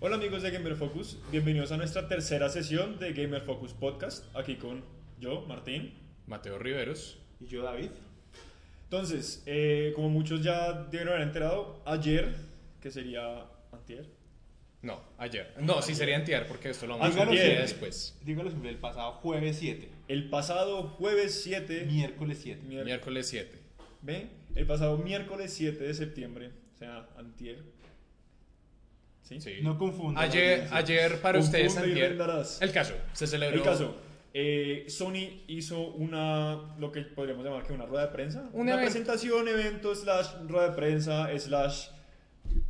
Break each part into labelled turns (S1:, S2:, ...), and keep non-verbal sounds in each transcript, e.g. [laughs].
S1: Hola amigos de Gamer Focus, bienvenidos a nuestra tercera sesión de Gamer Focus Podcast, aquí con yo, Martín.
S2: Mateo Riveros.
S3: Y yo, David.
S1: Entonces, eh, como muchos ya deben haber enterado, ayer, que sería antier,
S2: No, ayer. No, sí sería antier porque esto lo vamos a
S1: siempre.
S2: después.
S3: Dígalo siempre, el pasado jueves 7.
S1: el pasado jueves 7,
S3: Miércoles 7.
S1: mier-
S2: Miércoles 7.
S1: ¿ve? El pasado miércoles 7 de septiembre, o sea, antier. ¿Sí?
S2: Sí.
S3: No confunda.
S2: Ayer, ayer para ustedes antier. El caso, se celebró.
S1: El caso, eh, Sony hizo una, lo que podríamos llamar que una rueda de prensa.
S2: Un
S1: una
S2: evento.
S1: presentación, evento, slash rueda de prensa, slash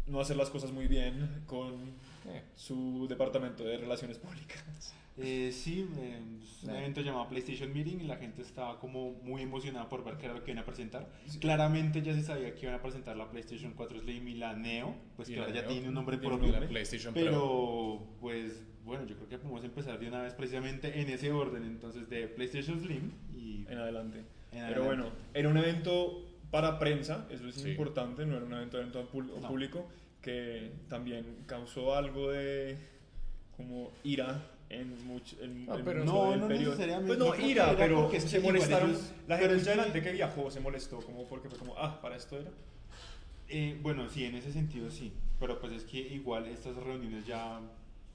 S1: no hacer las cosas muy bien con
S2: Eh,
S1: su departamento de relaciones públicas.
S3: Eh, sí, eh, es un evento llamado PlayStation Meeting y la gente estaba como muy emocionada por ver qué era lo que iban a presentar. Claramente ya se sabía que iban a presentar la PlayStation 4 Slim y la Neo, pues que ahora ya tiene un nombre propio.
S2: la. PlayStation Pro.
S3: Pero, pues, bueno, yo creo que podemos empezar de una vez precisamente en ese orden, entonces, de PlayStation Slim y...
S1: En adelante.
S3: En
S1: Pero
S3: adelante.
S1: bueno, era un evento para prensa, eso es
S2: Sí.
S1: importante, no era un evento, evento pul-
S3: No.
S1: público, que también causó algo de como ira en mucho en,
S2: No,
S1: en
S2: pero-
S1: mucho
S3: No, no
S1: periodo.
S3: necesariamente,
S1: Pues no, ira, pero se
S3: que igual
S1: molestaron.
S3: ellos-
S1: la gente
S3: es que-
S1: gente que viajó se molestó, como porque fue como, ah, para esto era.
S3: Eh, bueno, sí, en ese sentido sí, pero pues es que igual estas reuniones ya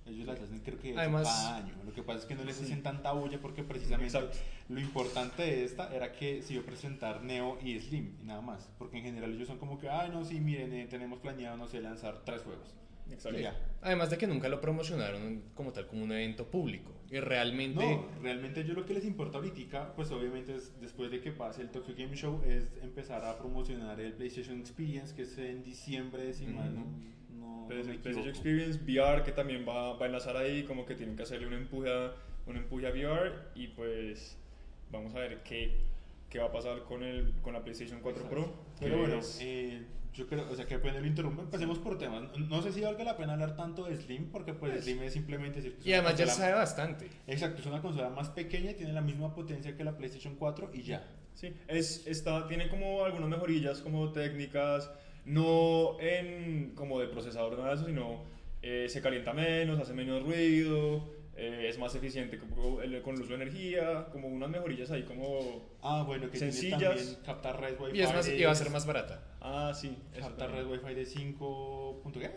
S3: ellos las hacen creo que
S2: Además-
S3: cada año. Lo que pasa es que no les
S1: Sí.
S3: hacen tanta bulla porque precisamente
S1: Exacto.
S3: lo importante de esta era que se iba a presentar Neo y Slim y nada más, porque en general ellos son como que, ay no, sí, miren, eh, tenemos planeado, no sé, lanzar tres juegos.
S1: Exacto.
S3: Ya.
S2: Además de que nunca lo promocionaron como tal como un evento público. Y realmente.
S3: No, realmente yo lo que les importa ahorita, pues obviamente es después de que pase el Tokyo Game Show, es empezar a promocionar el PlayStation Experience, que es en diciembre, si mal no, no- no me
S1: el PlayStation. Experience VR que también va, va a enlazar ahí, como que tienen que hacerle un empuje a, un empuje a VR y pues vamos a ver qué, qué va a pasar con, el, con la PlayStation 4 Pro.
S3: Pero bueno,
S1: es-
S3: eh, yo creo, o sea, que pena lo interrumpo. Empecemos por temas. No sé si valga la pena hablar tanto de Slim, porque pues
S1: Pues.
S3: Slim es simplemente decir que es
S2: Y además ya
S3: consola-
S2: sabe bastante.
S3: Exacto, es una consola más pequeña y tiene la misma potencia que la PlayStation 4 y ya.
S1: Sí, es, está, tiene como algunas mejorillas como técnicas, no en como de procesador nada de eso, sino eh, se calienta menos, hace menos ruido, eh, es más eficiente como el- con el uso de energía, como unas mejorillas ahí como...
S3: Ah, bueno, que
S1: Sencillas.
S3: tiene también captar red Wi-Fi.
S2: Y, es más,
S3: de-
S2: y va a ser más barata.
S1: Ah, sí.
S3: Captar red. Wi-Fi de 5. punto qué?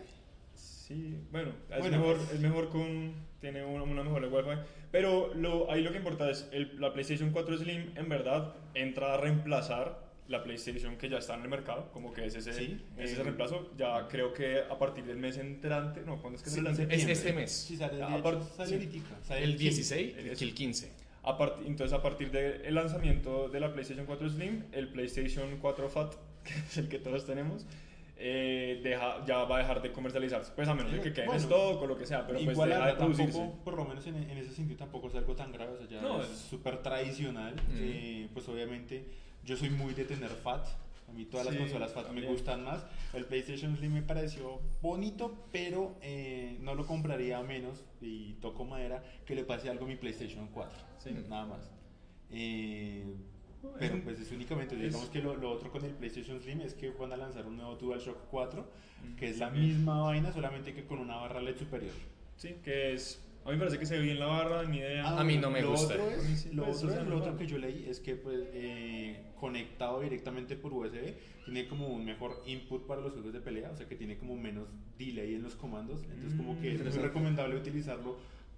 S1: Sí, bueno, es,
S3: Bueno,
S1: mejor,
S3: pues-
S1: es mejor con... Tiene una, una mejor de Wi-Fi. Pero lo, ahí lo que importa es el, la PlayStation 4 Slim en verdad entra a reemplazar la PlayStation que ya está en el mercado, como que es ese,
S3: Sí,
S1: es ese
S3: eh,
S1: reemplazo. Ya creo que a partir del mes entrante, no, ¿cuándo es que se
S3: Sí,
S1: lanza?
S2: Es este mes.
S3: Sí, sale, de hecho,
S1: aparte-
S3: sale
S1: sí.
S3: ahoritica, sale
S2: El
S3: 15.
S2: 16
S1: el
S2: y el 15.
S1: A part- entonces, a partir del lanzamiento de la PlayStation 4 Slim, el PlayStation 4 Fat, [laughs] que es el que todos tenemos, eh, deja, ya va a dejar de comercializarse. Pues a menos de que quede
S3: Bueno,
S1: en stock o lo que sea, pero pues
S3: Igual
S1: deja
S3: la
S1: de producirse.
S3: tampoco, por lo menos en, en ese sentido tampoco es algo tan grave, o sea, ya
S1: No,
S3: es súper tradicional, eh, pues obviamente yo soy muy de tener FAT, a mí todas
S1: Sí,
S3: las consolas FAT
S1: también.
S3: me gustan más, el PlayStation Slim me pareció bonito, pero eh, no lo compraría a menos, y toco madera, que le pase algo a mi PlayStation 4,
S1: Sí.
S3: nada más. Eh, pero pues es únicamente,
S1: es-
S3: digamos que lo, lo otro con el PlayStation Slim es que van a lanzar un nuevo DualShock 4,
S1: Mm,
S3: que es la misma vaina, solamente que con una barra LED superior.
S1: Sí, que es. A mí me parece que se ve bien la barra, ni idea.
S2: A mí no me
S3: lo
S2: gusta.
S3: Otro es,
S1: sí,
S3: lo
S1: pues,
S3: otro, es- lo otro que yo leí es que pues, eh, conectado directamente por USB tiene como un mejor input para los juegos de pelea, o sea que tiene como menos delay en los comandos. Entonces como que es muy recomendable utilizarlo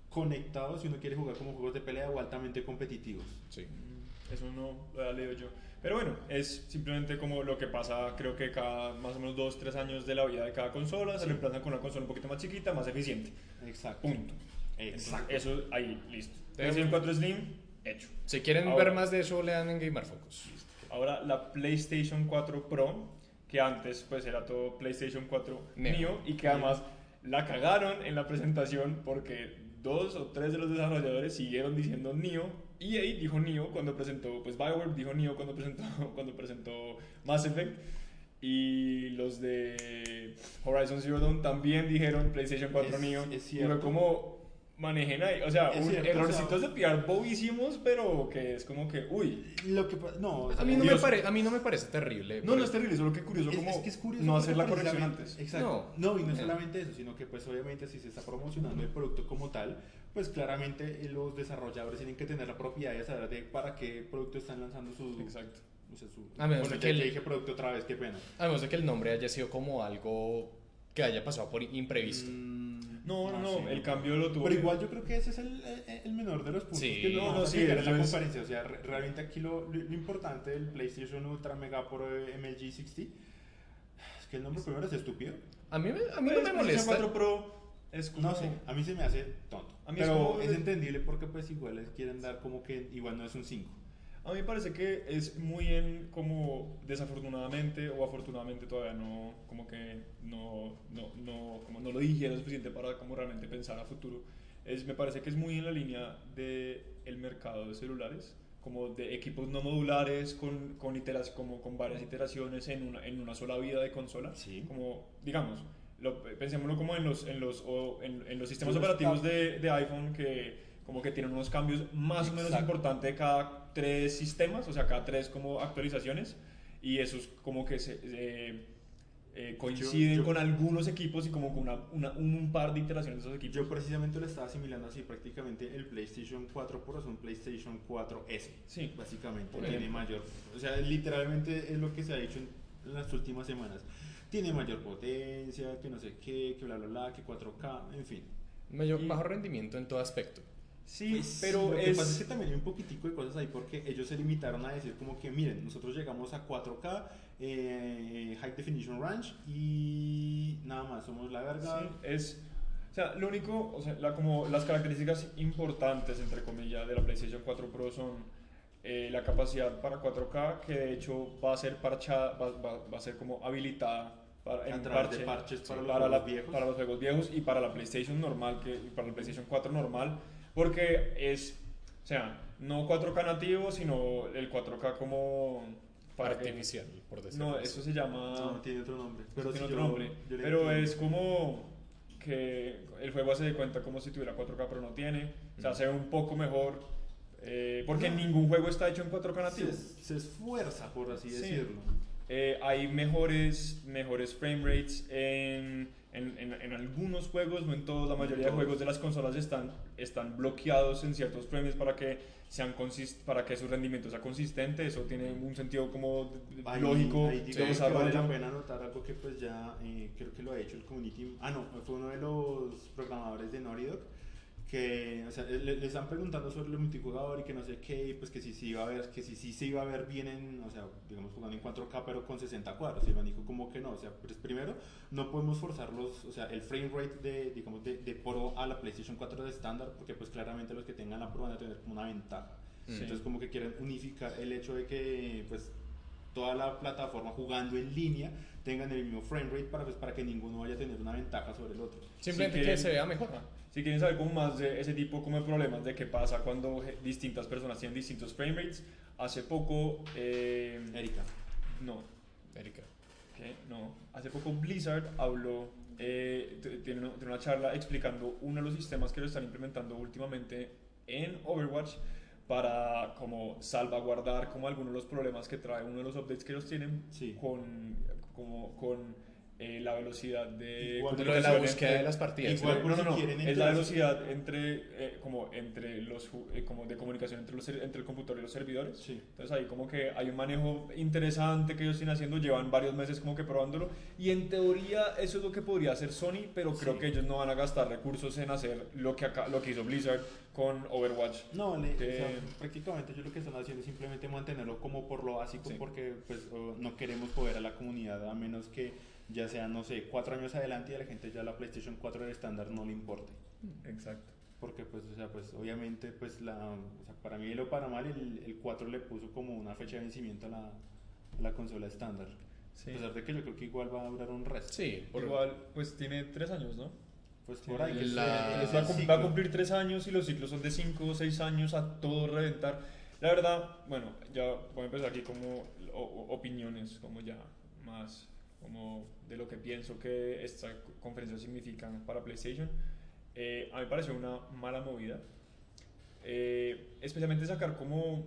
S3: conectado si uno quiere jugar como juegos de pelea o altamente competitivos.
S2: Sí.
S1: Mm, Eso no lo he leído yo. Pero bueno, es simplemente como lo que pasa, creo que cada más o menos 2, 3 años de la vida de cada consola, se
S3: Sí.
S1: reemplazan con una consola un poquito más chiquita, más eficiente.
S3: Exacto.
S1: Punto.
S3: Exacto.
S1: Eso ahí, listo. PlayStation 4 Slim, hecho.
S2: Si quieren
S1: Ahora-
S2: ver más de eso, lean en Gamer Focus.
S1: Ahora la PlayStation 4 Pro, que antes pues era todo PlayStation 4
S2: Neo.
S1: Neo, y que además la cagaron en la presentación porque dos o tres de los desarrolladores siguieron diciendo Neo. EA dijo Neo cuando presentó, pues BioWare dijo Neo cuando presentó, [laughs] cuando presentó Mass Effect. Y los de Horizon Zero Dawn también dijeron PlayStation 4
S3: Es-
S1: Neo.
S3: es
S1: y fue como, manejen ahí. O sea,
S3: Es
S1: un-
S3: cierto,
S1: errorcitos
S3: o sea-
S1: de PR bobísimos, pero que es como que, uy.
S3: Lo que no, o sea,
S2: A mí no, me pare- a mí no me parece terrible.
S1: No, no es terrible, solo que curioso
S3: Es,
S1: como
S3: es que es curioso
S1: no hacer la corrección antes.
S3: Exacto. No, y no
S2: Eh.
S3: solamente eso, sino que pues obviamente si se está promocionando el producto como tal, pues claramente eh, los desarrolladores tienen que tener la propiedad de saber de para qué producto están lanzando su...
S1: Exacto.
S3: o sea, su
S2: A menos
S3: bueno,
S2: de
S3: ya
S2: que el-
S3: dije producto otra vez, qué pena.
S2: Además de que el nombre haya sido como algo que haya pasado por imprevisto.
S3: Mm,
S1: No, no, no,
S3: sé,
S1: el cambio lo tuvo.
S3: Pero igual yo creo que ese es el, el- el menor de los puntos
S2: Sí.
S3: que no,
S1: No, sí,
S3: en la
S1: es-
S3: conferencia. O sea, re- realmente aquí lo, lo- importante del PlayStation Ultra Mega Pro MLG 60 es que el nombre primero es estúpido.
S2: A mí, me- a mí no
S1: Pues,
S2: me
S1: PlayStation
S2: molesta.
S1: 4 Pro es como...
S3: No sé, a mí se me hace tonto.
S1: A mí es
S3: pero
S1: como-
S3: es entendible porque pues igual les quieren dar como que igual no es un 5.
S1: A mí me parece que es muy en como desafortunadamente o afortunadamente todavía no como que no no no como no lo digiera suficiente para como realmente pensar a futuro. Es me parece que es muy en la línea de el mercado de celulares como de equipos no modulares con con iteras, como con varias iteraciones en una en una sola vida de consola.
S3: Sí.
S1: Como digamos lo, pensémoslo como en los en los o en, en los sistemas operativos de, de iPhone que como que tienen unos cambios más o menos
S3: Exacto.
S1: importantes cada tres sistemas, o sea, cada tres como actualizaciones, y esos como que se, eh, eh, coinciden
S3: yo-
S1: con algunos equipos y como con una, una- un par de iteraciones de esos equipos.
S3: Yo precisamente lo estaba asimilando así, prácticamente el PlayStation 4 Pro es un PlayStation 4S.
S1: Sí.
S3: Básicamente,
S1: Por
S3: tiene mayor. O sea, literalmente es lo que se ha dicho en las últimas semanas. Tiene mayor potencia, que no sé qué, que bla bla bla, que 4K, en fin.
S2: Mayor,
S1: Y-
S2: bajo rendimiento en todo aspecto.
S1: Sí,
S3: Pues,
S1: pero
S3: lo que
S1: es...
S3: pasa es que también hay un poquitico de cosas ahí porque ellos se limitaron a decir como que miren, nosotros llegamos a 4K, eh, High Definition Range y nada más, somos la verga.
S1: Sí, es... O sea, lo único, o sea, la, como las características importantes, entre comillas, de la PlayStation 4 Pro son eh, la capacidad para 4K, que de hecho va a ser parchada, va, va- va a ser como habilitada para, en
S3: través de
S1: parche,
S3: parches para
S1: sí,
S3: los
S1: para,
S3: juegos
S1: la-
S3: viejos.
S1: para los juegos viejos y para la PlayStation normal, que, para la PlayStation 4 normal, porque es, o sea, no 4K nativo, sino el 4K como... para que-
S2: Artificial, por decirlo
S1: no,
S2: así.
S1: eso se llama...
S3: No, tiene otro nombre. Pero
S1: tiene
S3: sí,
S1: otro
S3: yo-
S1: nombre.
S3: yo
S1: Pero
S3: entiendo.
S1: es como que el juego hace de cuenta como si tuviera 4K, pero no tiene. O sea,
S2: Mm.
S1: se ve un poco mejor. eh, porque
S3: No.
S1: ningún juego está hecho en 4K nativo.
S3: se, se esfuerza, por así
S1: Sí.
S3: decirlo.
S1: Eh, hay mejores, mejores frame rates en, en, en- en algunos juegos, no en todos. La mayoría de juegos de las consolas están, están bloqueados en ciertos frames para que, sean consist para que su rendimiento sea consistente. Eso tiene un sentido como
S3: Ahí-
S1: lógico
S3: ahí que vale la pena notar algo que pues ya eh, creo que lo ha hecho el community. Ah, no, fue uno de los programadores de Naughty Dog que o sea, le, le están preguntando sobre el multijugador y que no sé qué, y pues que si sí iba a ver, que si sí se iba a ver bien en, o sea, digamos jugando en 4K pero con 60 cuadros. Y man dijo como que no, o sea, pues primero no podemos forzar los, o sea, el frame rate de, digamos, de, de Pro a la PlayStation 4 de estándar, porque pues claramente los que tengan la Pro van a tener como una ventaja.
S2: Sí.
S3: Entonces como que quieren unificar el hecho de que pues toda la plataforma jugando en línea tengan el mismo frame rate para, pues, para que ninguno vaya a tener una ventaja sobre el otro.
S2: Simplemente
S1: Si
S2: que
S1: quieren-
S2: se vea mejor.
S1: Si quieren saber como más de ese tipo como de problemas de qué pasa cuando distintas personas tienen distintos frame rates, hace poco, eh,
S3: Erika.
S1: no,
S2: Erika.
S1: ¿qué? no, hace poco Blizzard habló, eh, tiene, una, tiene una charla explicando uno de los sistemas que lo están implementando últimamente en Overwatch para como salvaguardar como algunos de los problemas que trae uno de los updates que ellos tienen
S3: Sí.
S1: con como con eh, la velocidad de
S3: Igual
S2: lo de la búsqueda de las partidas.
S3: Igual
S1: no, no, no, es la velocidad entre, eh, como entre los eh, como de comunicación entre, los, entre el computador y los servidores.
S3: Sí.
S1: Entonces ahí como que hay un manejo interesante que ellos están haciendo, llevan varios meses como que probándolo y en teoría eso es lo que podría hacer Sony, pero creo
S3: Sí.
S1: que ellos no van a gastar recursos en hacer lo que acá, lo que hizo Blizzard con Overwatch.
S3: No, le-
S1: Que-
S3: o sea, prácticamente ellos lo que están haciendo es simplemente mantenerlo como por lo básico porque pues no queremos joder a la comunidad a menos que ya sea, no sé, cuatro años adelante y a la gente ya la PlayStation 4 de estándar no le importe.
S1: Exacto.
S3: Porque pues, o sea, pues obviamente pues la, o sea, para bien o para mal el, el 4 le puso como una fecha de vencimiento a la, a la consola estándar.
S1: Sí.
S3: A pesar de que yo creo que igual va a durar un resto.
S2: Sí, por-
S1: Igual, pues tiene tres años, ¿no?
S3: Pues por ahí. que
S2: la-
S1: va, va a cumplir tres años y los ciclos son de cinco o seis años a todo reventar. La verdad, bueno, ya voy a empezar aquí como opiniones, como ya más como de lo que pienso que esta conferencia significa para PlayStation. eh, a mí me pareció una mala movida. Eh, especialmente sacar como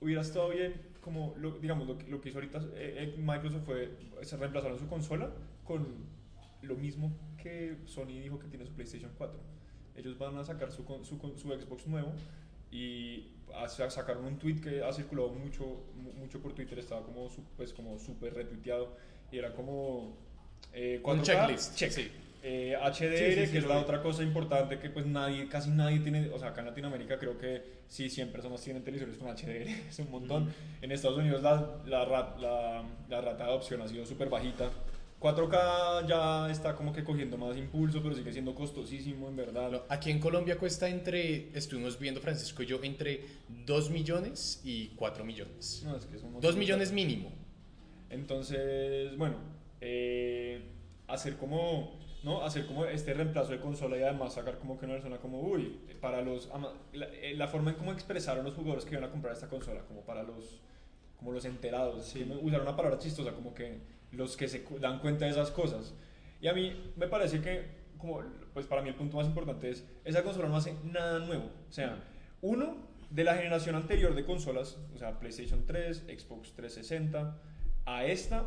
S1: hubiera estado bien, como lo, digamos lo, lo que hizo ahorita eh, eh, Microsoft fue se reemplazaron su consola con lo mismo que Sony dijo que tiene su PlayStation 4. Ellos van a sacar su, su, su Xbox nuevo y sacaron un tweet que ha circulado mucho, mu- mucho por Twitter, estaba como pues como súper retuiteado y era como eh, 4K,
S2: Un checklist.
S1: check.
S2: Sí.
S1: Eh, HDR,
S3: Sí, sí,
S1: que es la
S3: vi.
S1: otra cosa importante que pues nadie, casi nadie tiene, o sea, acá en Latinoamérica creo que sí, 100 personas tienen televisores con HDR, [laughs] es un montón.
S3: Ujú.
S1: En Estados Unidos la, la, la, la rata de adopción ha sido súper bajita. 4K ya está como que cogiendo más impulso, pero sigue siendo costosísimo en verdad.
S2: Aquí en Colombia cuesta entre, estuvimos viendo Francisco y yo, entre 2 millones y 4 millones.
S1: No, es que es un montón
S2: 2
S1: de
S2: millones
S1: plata.
S2: mínimo.
S1: Entonces, bueno, eh, hacer como, ¿no? Hacer como este reemplazo de consola y además sacar como que una persona como, uy, para los, la, eh, la forma en cómo expresaron los jugadores que iban a comprar esta consola, como para los, como los enterados,
S3: Sí.
S1: usaron una palabra chistosa, como que los que se dan cuenta de esas cosas. Y a mí me parece que, como, pues para mí el punto más importante es, esa consola no hace nada nuevo. O sea, uno, de la generación anterior de consolas, o sea, PlayStation 3, Xbox 360, a esta,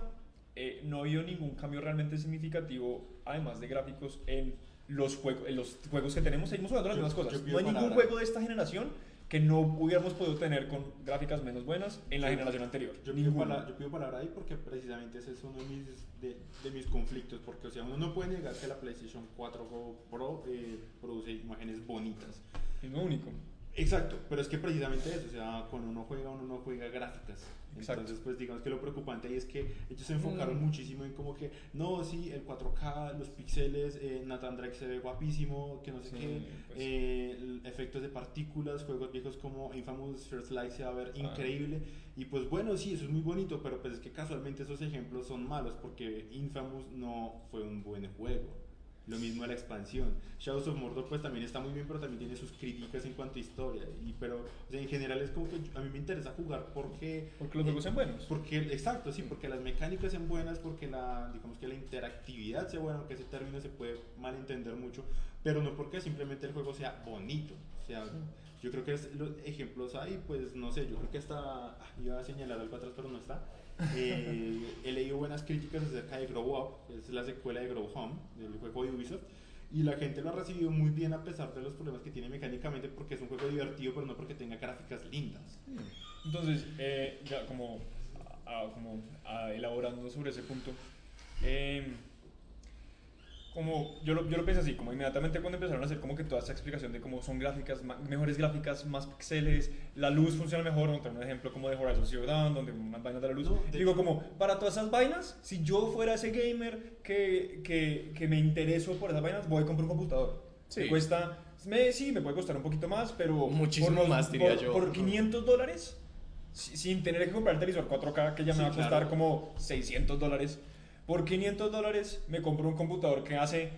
S1: eh, no ha habido ningún cambio realmente significativo, además de gráficos, en los, juegos en los juegos que tenemos. Seguimos jugando las mismas cosas. No hay ningún juego de esta generación que no hubiéramos podido tener con gráficas menos buenas en la generación anterior.
S3: Yo pido,
S1: Ninguno.
S3: pala- yo pido palabra ahí porque precisamente ese es uno de mis, de, de mis conflictos, porque o sea, uno no puede negar que la PlayStation 4 Pro eh, produce imágenes bonitas.
S1: Es lo único.
S3: Exacto, pero es que precisamente eso, o sea, cuando uno juega, uno no juega gráficas.
S1: Exacto.
S3: Entonces, pues digamos que lo preocupante ahí es que ellos se enfocaron
S2: Mm.
S3: muchísimo en como que, no, sí, el 4K, los píxeles, eh, Nathan Drake se ve guapísimo, que no sé
S1: Sí,
S3: qué,
S1: pues.
S3: eh, efectos de partículas, juegos viejos como Infamous First Light se va a ver
S1: Ah.
S3: increíble. Y pues bueno, sí, eso es muy bonito, pero pues es que casualmente esos ejemplos son malos porque Infamous no fue un buen juego. Lo mismo de la expansión. Shadows of Mordor pues también está muy bien, pero también tiene sus críticas en cuanto a historia. Y, pero o sea, en general es como que a mí me interesa jugar porque...
S1: Porque los juegos sean buenos.
S3: Porque, exacto, sí, porque las mecánicas sean buenas, porque la, digamos que la interactividad sea buena, aunque ese término se puede malentender mucho, pero no porque simplemente el juego sea bonito. O sea, yo creo que es, los ejemplos hay, pues no sé, yo creo que hasta, ah, iba a señalar algo atrás, pero no está. Eh, he leído buenas críticas acerca de Grow Up, es la secuela de Grow Home, del juego de Ubisoft. Y la gente lo ha recibido muy bien a pesar de los problemas que tiene mecánicamente, porque es un juego divertido, pero no porque tenga gráficas lindas.
S1: Entonces, eh, ya como, elaborando sobre ese punto, eh, como yo lo, yo lo pensé así, como inmediatamente cuando empezaron a hacer como que toda esta explicación de cómo son gráficas, mejores gráficas, más píxeles, la luz funciona mejor, no tengo un ejemplo como de Horizon Zero Dawn, donde unas vainas de la luz,
S3: No, de
S1: digo como, para todas esas vainas, si yo fuera ese gamer que, que, que me intereso por esas vainas, voy a comprar un computador.
S2: Sí.
S1: Me cuesta, me, sí, me puede costar un poquito más, pero...
S2: Muchísimo
S1: por
S2: más, diría
S1: por-
S2: yo.
S1: Por 500 dólares, si- sin tener que comprar el televisor 4K, que ya me
S3: Sí,
S1: va a costar
S3: claro.
S1: como 600 dólares. Por 500 dólares me compro un computador que hace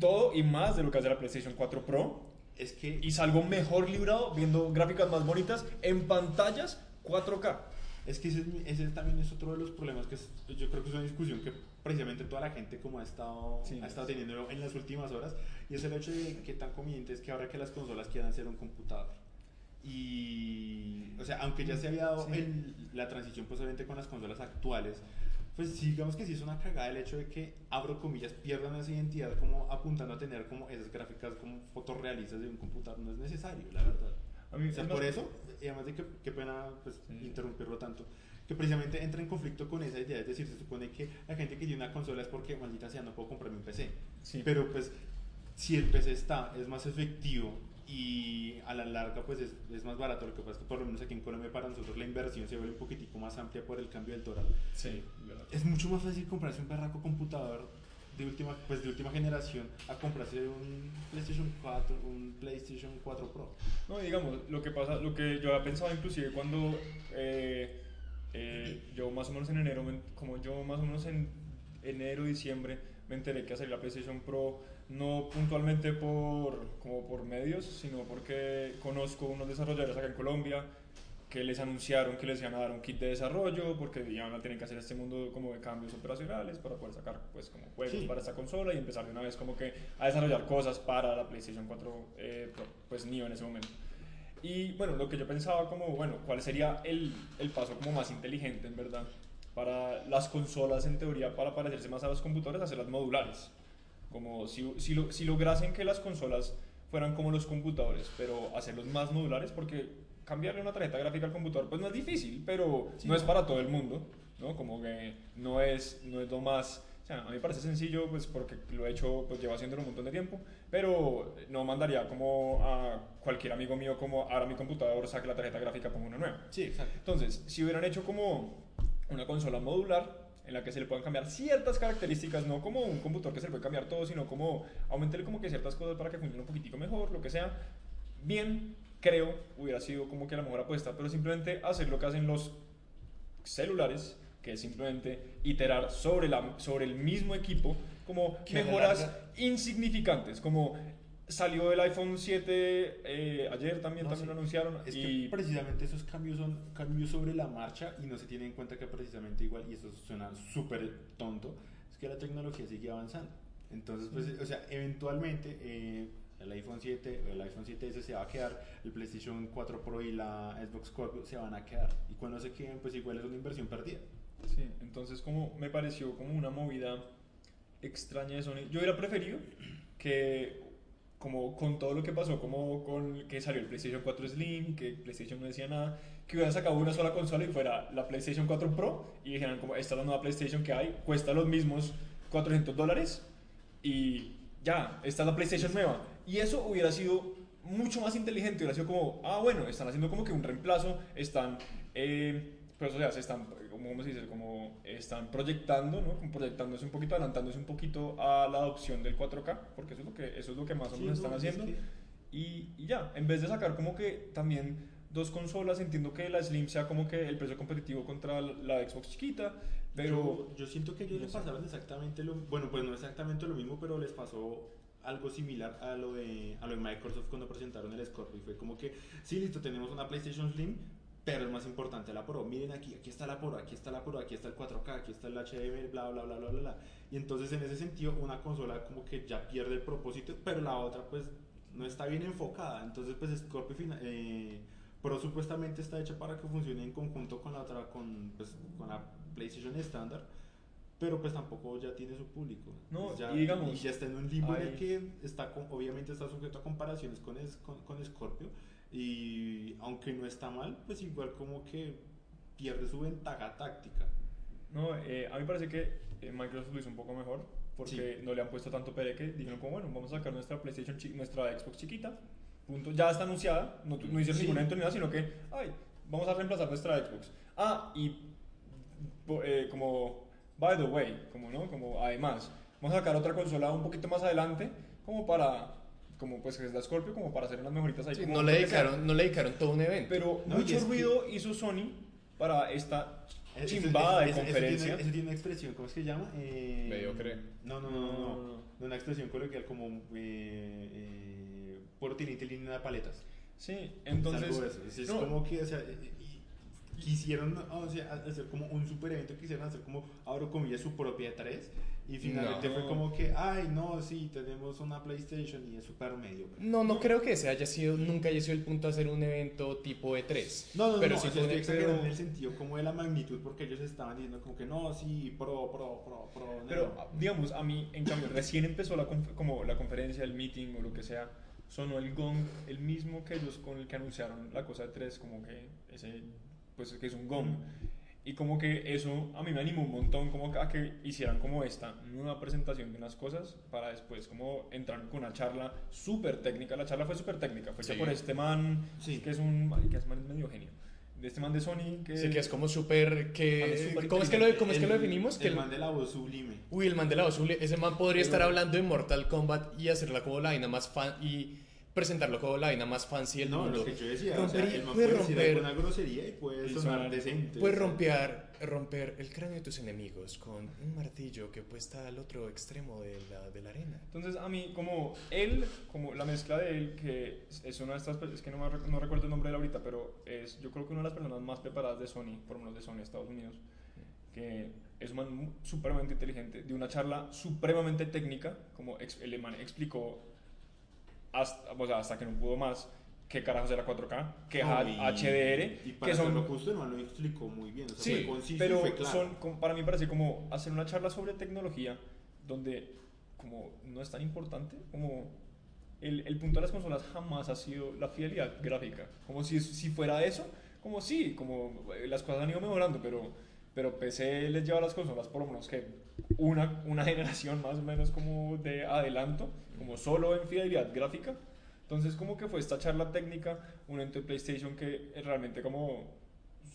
S1: todo y más de lo que hace la PlayStation 4 Pro
S3: Es que
S1: y salgo mejor librado viendo gráficas más bonitas en pantallas 4K.
S3: Es que ese, ese también es otro de los problemas que es- yo creo que es una discusión que precisamente toda la gente como ha estado,
S1: Sí.
S3: ha estado teniendo en las últimas horas y es el hecho de que tan conveniente es que ahora que las consolas quieran ser un computador. Y, o sea, aunque ya se había dado
S1: Sí.
S3: el- la transición posiblemente con las consolas actuales, pues sí, digamos que sí es una cagada el hecho de que, abro comillas, pierdan esa identidad como apuntando a tener como esas gráficas como fotorrealistas de un computador. No es necesario, la verdad.
S1: A mí,
S3: O sea,
S1: es
S3: por eso, y además de que qué pena pues,
S1: Sí.
S3: interrumpirlo tanto, que precisamente entra en conflicto con esa idea, es decir, se supone que la gente que tiene una consola es porque, maldita sea, no puedo comprarme un PC.
S1: Sí.
S3: Pero pues, si el PC está, es más efectivo y a la larga pues es, es más barato, lo que pasa es que por lo menos aquí en Colombia para nosotros la inversión se vuelve un poquitico más amplia por el cambio del dólar.
S1: Sí, verdad.
S3: Es mucho más fácil comprarse un berraco computador de última, pues de última generación a comprarse un PlayStation 4, un PlayStation 4 Pro.
S1: No, digamos, lo que pasa, lo que yo había pensado inclusive cuando eh, eh, yo más o menos en enero, como yo más o menos en enero, diciembre, me enteré que salir la PlayStation Pro, no puntualmente por, como por medios, sino porque conozco unos desarrolladores acá en Colombia que les anunciaron que les iban a dar un kit de desarrollo porque iban a tener que hacer este mundo como de cambios operacionales para poder sacar pues como juegos
S3: Sí.
S1: para esta consola y empezar de una vez como que a desarrollar cosas para la PlayStation 4 eh, pues Neo en ese momento. Y bueno, lo que yo pensaba como, bueno, ¿cuál sería el, el paso como más inteligente en verdad para las consolas en teoría para parecerse más a los computadores, hacerlas modulares? Como si, si, lo- si lograsen que las consolas fueran como los computadores, pero hacerlos más modulares, porque cambiarle una tarjeta gráfica al computador pues no es difícil, pero
S3: Sí,
S1: no es para todo el mundo, ¿no? Como que no es, no es lo más... O sea, a mí me parece sencillo, pues porque lo he hecho, pues llevo haciéndolo un montón de tiempo, pero no mandaría como a cualquier amigo mío como ahora mi computador saque la tarjeta gráfica, pongo una nueva.
S3: Sí, exacto.
S1: Entonces, si hubieran hecho como una consola modular en la que se le puedan cambiar ciertas características, no como un computador que se le puede cambiar todo, sino como aumentarle como que ciertas cosas para que funcione un poquitico mejor, lo que sea, bien, creo, hubiera sido como que la mejor apuesta, pero simplemente hacer lo que hacen los celulares, que es simplemente iterar sobre, la, sobre el mismo equipo, como mejoras
S2: larga-
S1: insignificantes, como salió el iPhone 7 eh, ayer también,
S3: No,
S1: también
S3: sí.
S1: lo anunciaron,
S3: Es
S1: y
S3: que precisamente esos cambios son cambios sobre la marcha y no se tiene en cuenta que precisamente igual, y eso suena súper tonto, es que la tecnología sigue avanzando. Entonces, pues, o sea, eventualmente eh, el iPhone 7 o el iPhone 7S se va a quedar, el PlayStation 4 Pro y la Xbox Scorpio se van a quedar. Y cuando se queden, pues igual es una inversión perdida.
S1: Sí, entonces como me pareció como una movida extraña de Sony. Yo hubiera preferido que como con todo lo que pasó, como con que salió el PlayStation 4 Slim, que PlayStation no decía nada, que hubieran sacado una sola consola y fuera la PlayStation 4 Pro y dijeran como esta es la nueva PlayStation que hay, cuesta los mismos 400 dólares y ya, esta es la PlayStation nueva. Y eso hubiera sido mucho más inteligente, hubiera sido como, ah bueno, están haciendo como que un reemplazo, están, eh, pues o sea, se están, como, ¿cómo se dice? Como están proyectando, ¿no? Como proyectándose un poquito, adelantándose un poquito a la adopción del 4K, porque eso es lo que, eso es lo que más o
S3: Sí,
S1: menos
S3: no,
S1: están
S3: es
S1: haciendo.
S3: que-
S1: Y, y ya, en vez de sacar como que también dos consolas, entiendo que la Slim sea como que el precio competitivo contra la, Xbox chiquita, pero...
S3: yo, yo siento que ellos
S1: no
S3: les
S1: sé.
S3: pasaron exactamente lo bueno pues no exactamente lo mismo pero les pasó algo similar a lo de a lo de Microsoft cuando presentaron el Scorpio y fue como que sí listo tenemos una PlayStation Slim pero es más importante la Pro miren aquí aquí está la Pro aquí está la Pro aquí está el 4K aquí está el HDMI bla bla bla bla bla bla. Y entonces en ese sentido una consola como que ya pierde el propósito pero la otra pues no está bien enfocada. Entonces pues Scorpio fina- eh, Pro supuestamente está hecha para que funcione en conjunto con la otra con, pues, con la PlayStation estándar pero pues tampoco ya tiene su público.
S1: No,
S3: Pues ya,
S1: y digamos,
S3: y ya está en un limbo en el
S1: hay-
S3: que está con- obviamente está sujeto a comparaciones con, es- con, con Scorpio y aunque no está mal pues igual como que pierde su ventaja táctica
S1: No, eh, a mí me parece que eh, Microsoft lo hizo un poco mejor porque no le han puesto tanto pereque. Dijeron como, bueno, vamos a sacar nuestra PlayStation, nuestra Xbox chiquita. Punto. Ya está anunciada, no, no hicieron
S3: Sí.
S1: ningún evento ni nada, sino que, ay, vamos a reemplazar nuestra Xbox. Ah, y eh, como, by the way, como, ¿no? Como, además, vamos a sacar otra consola un poquito más adelante, como para, como pues que es la Scorpio, como para hacer unas mejoritas ahí.
S2: Sí, no, le dedicaron, no le dedicaron todo un evento.
S1: Pero
S3: No,
S1: mucho
S3: es que-
S1: ruido hizo Sony para esta
S3: Eso-
S1: chimbada de
S3: eso- eso
S1: conferencia.
S3: tiene, eso tiene una expresión, ¿cómo es que se llama? Eh,
S2: Mediocre.
S3: No, no, no, no, no, no, una expresión coloquial como eh, eh, por línea de paletas.
S1: Sí, entonces.
S3: Es, es
S1: no,
S3: como que, o sea, y quisieron o sea, hacer como un super evento, quisieron hacer como, abro comillas, su propia 3 y finalmente
S1: No.
S3: fue como que, ay, no, sí, tenemos una PlayStation y es super medio.
S2: No, no creo que ese haya sido, nunca haya sido el punto de hacer un evento tipo E3.
S3: No, no,
S2: pero
S3: no,
S2: sí fue
S3: estoy exagerando en el sentido como de la magnitud, porque ellos estaban diciendo como que no, sí, pro, pro, pro, pro.
S1: Pero,
S3: no.
S1: digamos, a mí, en cambio, recién empezó la, como la conferencia, el meeting o lo que sea, sonó el gong, el mismo que ellos con el que anunciaron la cosa de tres, como que ese, pues que es un gong. Y como que eso a mí me animó un montón como a que hicieran como esta nueva presentación de unas cosas para después como entrar con una charla súper técnica. La charla fue súper técnica, fue hecha
S2: Sí.
S1: por este man,
S3: Sí.
S1: que es un, que es man es medio genio. De este man de Sony que...
S2: Sí, que es como súper.
S1: Es
S2: Que, ¿Cómo es que lo, cómo es que lo
S3: El-
S2: definimos? Que
S3: El
S2: el-
S3: man de la voz sublime.
S2: Uy, el man de la azul, ese man podría
S1: Pero-
S2: estar hablando de Mortal Kombat y hacerla como la vaina más fan y presentarlo como la vaina más fancy del
S3: No,
S2: mundo.
S3: lo que yo decía, o sea, el man
S2: puede
S3: puede decir
S2: romper-
S3: alguna grosería y puede
S1: Y
S3: sonar
S1: sonar-
S3: decente. Sea.
S2: romper, romper el cráneo de tus enemigos con un martillo que puesta al otro extremo de la, de la arena.
S1: Entonces, a mí, como él, como la mezcla de él, que es- una de estas, es que no, me no recuerdo el nombre de él ahorita, pero es yo creo que una de las personas más preparadas de Sony, por lo menos de Sony Estados Unidos, que es un man supremamente inteligente, de una charla supremamente técnica, como ex- el man explicó hasta, o sea, hasta que no pudo más, qué carajos era 4K, qué
S3: y-
S1: HDR,
S3: Y para
S1: que son
S3: hacerlo justo, el man lo explicó muy bien. O sea,
S1: Sí,
S3: fue conciso y
S1: pero
S3: fue claro.
S1: son, para mí parece como hacer una charla sobre tecnología donde como no es tan importante como el, el punto de las consolas jamás ha sido la fidelidad gráfica. Como si, si fuera eso, como sí, como las cosas han ido mejorando, pero, pero PC les lleva a las consolas por lo menos que una, una [laughs] generación más o menos como de adelanto, como solo en fidelidad gráfica. Entonces como que fue esta charla técnica, un ente PlayStation que realmente como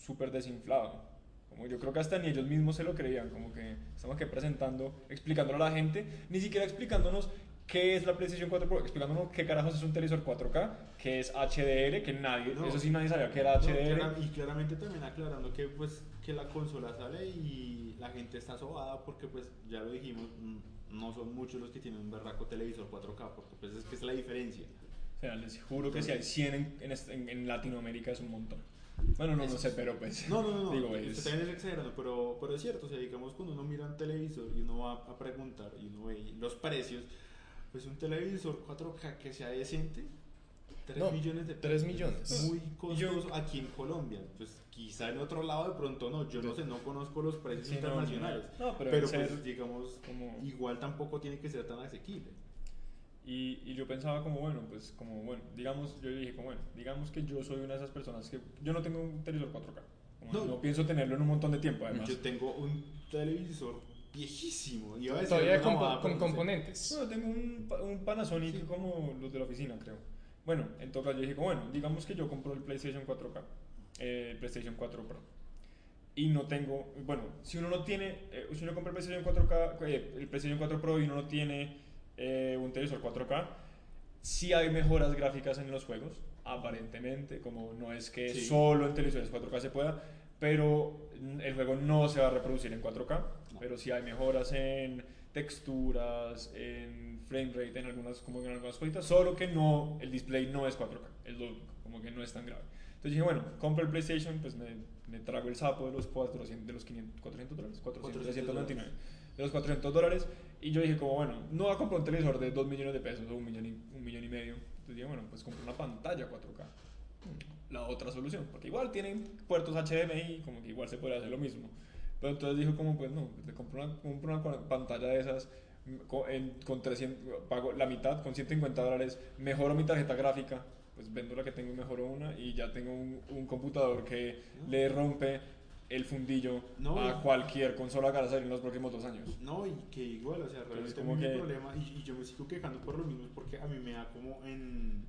S1: súper desinflado. Como yo creo que hasta ni ellos mismos se lo creían, como que estamos aquí presentando, explicándolo a la gente, ni siquiera explicándonos qué es la PlayStation 4 Pro, explicándonos qué carajos es un televisor 4K, qué es HDR, que nadie,
S3: No.
S1: eso sí nadie sabía que era
S3: No,
S1: HDR.
S3: y claramente también aclarando que pues que la consola sale y la gente está sobada porque pues ya lo dijimos, mm, no son muchos los que tienen un berraco televisor 4K, porque pues es que es la diferencia.
S1: O sea, les juro que si hay 100 en, en en- Latinoamérica es un montón. Bueno, no, no sé, pero pues...
S3: No, no, no,
S1: Digo, es-
S3: también es exagerando, pero, pero es cierto, o sea, digamos cuando uno mira un televisor y uno va a preguntar y uno ve los precios, pues un televisor 4K que sea decente, 3
S2: No,
S3: millones de
S2: 3
S3: pesos,
S2: millones.
S3: es Muy
S1: Yo-
S3: costoso aquí en Colombia, pues quizá en otro lado de pronto no, yo no sé, no conozco los precios
S1: Sí, no,
S3: internacionales,
S1: no, pero
S3: pero,
S1: debe
S3: pues
S1: ser
S3: digamos,
S1: como-
S3: igual tampoco tiene que ser tan asequible.
S1: Y, y yo pensaba como, bueno, pues como, bueno, digamos, yo dije como, bueno, digamos que yo soy una de esas personas que yo no tengo un televisor 4K. Como
S3: No.
S1: no. pienso tenerlo en un montón de tiempo, además.
S3: Yo tengo un televisor viejísimo, iba a
S2: Todavía con, con componentes.
S1: Bueno, tengo un, un Panasonic
S3: Sí.
S1: como los de la oficina, creo. Bueno, en todo caso yo dije, bueno, digamos que yo compro el PlayStation 4K, eh, el PlayStation 4 Pro. Y no tengo, bueno, si uno no tiene, eh, si uno compra el PlayStation 4K, eh, el PlayStation 4 Pro y uno no tiene eh, un televisor 4K, sí hay mejoras gráficas en los juegos, aparentemente, como no es que
S3: Sí.
S1: solo en televisores 4K se pueda, pero el juego no se va a reproducir en 4K,
S3: No.
S1: pero sí hay mejoras en texturas, en frame rate, en algunas, como en algunas cositas, solo que no, el display no es 4K, es lo, como que no es tan grave. Entonces dije, bueno, compro el PlayStation, pues me, me trago el sapo de los 400, de los 500, 400 dólares, 400, 399, de los 400 dólares, y yo dije como, bueno, no voy a comprar un televisor de 2 millones de pesos o un millón y, un millón y medio, entonces dije, bueno, pues compro una pantalla 4K la otra solución, porque igual tienen puertos HDMI, como que igual se puede hacer lo mismo. Pero entonces dijo como, pues no, te compro una, compro una pantalla de esas mm, con, en- con 300, pago la mitad, con 150 dólares, mejoro mi tarjeta gráfica, pues vendo la que tengo y mejoro una y ya tengo un, un computador que le rompe el fundillo
S3: No,
S1: a cualquier consola que a salir en los próximos dos años.
S3: No, y que igual, o sea, realmente
S1: como
S3: mi
S1: que-
S3: problema, y, y yo me sigo quejando por lo mismo, porque a mí me da como en.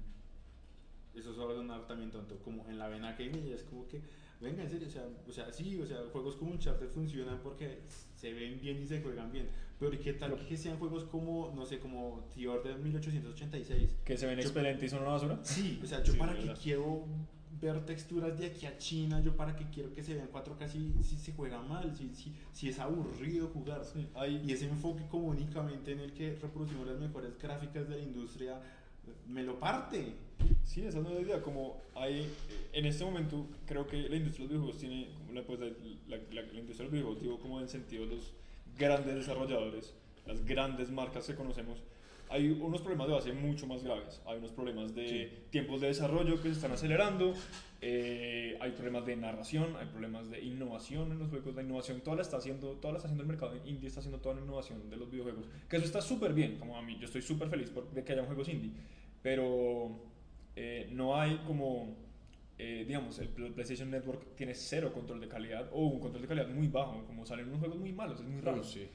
S3: Eso sonar también tonto, como en la vena que y es como que, venga, en serio, o sea, o sea, sí, o sea, juegos como Uncharted funcionan porque se ven bien y se juegan bien, pero ¿y qué tal que sean juegos como, no sé, como The Order 1886?
S1: Que se ven
S3: Yo-
S1: excelentes y son una basura.
S3: Sí, o sea, yo
S1: Sí,
S3: para
S1: verdad.
S3: quiero ver texturas de aquí a China, yo para que quiero que se vean 4K si, si se juega mal, si, si, si es aburrido jugar.
S1: Sí, hay-
S3: Y ese enfoque como únicamente en el que reproducimos las mejores gráficas de la industria, me lo parte.
S1: Sí, esa no es la idea. Como hay, en este momento, creo que la industria de los videojuegos tiene, pues, la- la- la industria de los videojuegos, digo, como en sentido los grandes desarrolladores, las grandes marcas que conocemos, hay unos problemas de base mucho más graves. Hay unos problemas de
S3: Sí.
S1: tiempos de desarrollo que se están acelerando, eh, hay problemas de narración, hay problemas de innovación en los juegos. La innovación toda la está haciendo, toda la está haciendo el mercado indie, está haciendo toda la innovación de los videojuegos. Que eso está súper bien, como a mí, yo estoy súper feliz por, de que haya juegos indie, pero eh, no hay como, eh, digamos, el Pl- PlayStation Network tiene cero control de calidad o un control de calidad muy bajo, como salen unos juegos muy malos, es muy raro.
S2: Sí.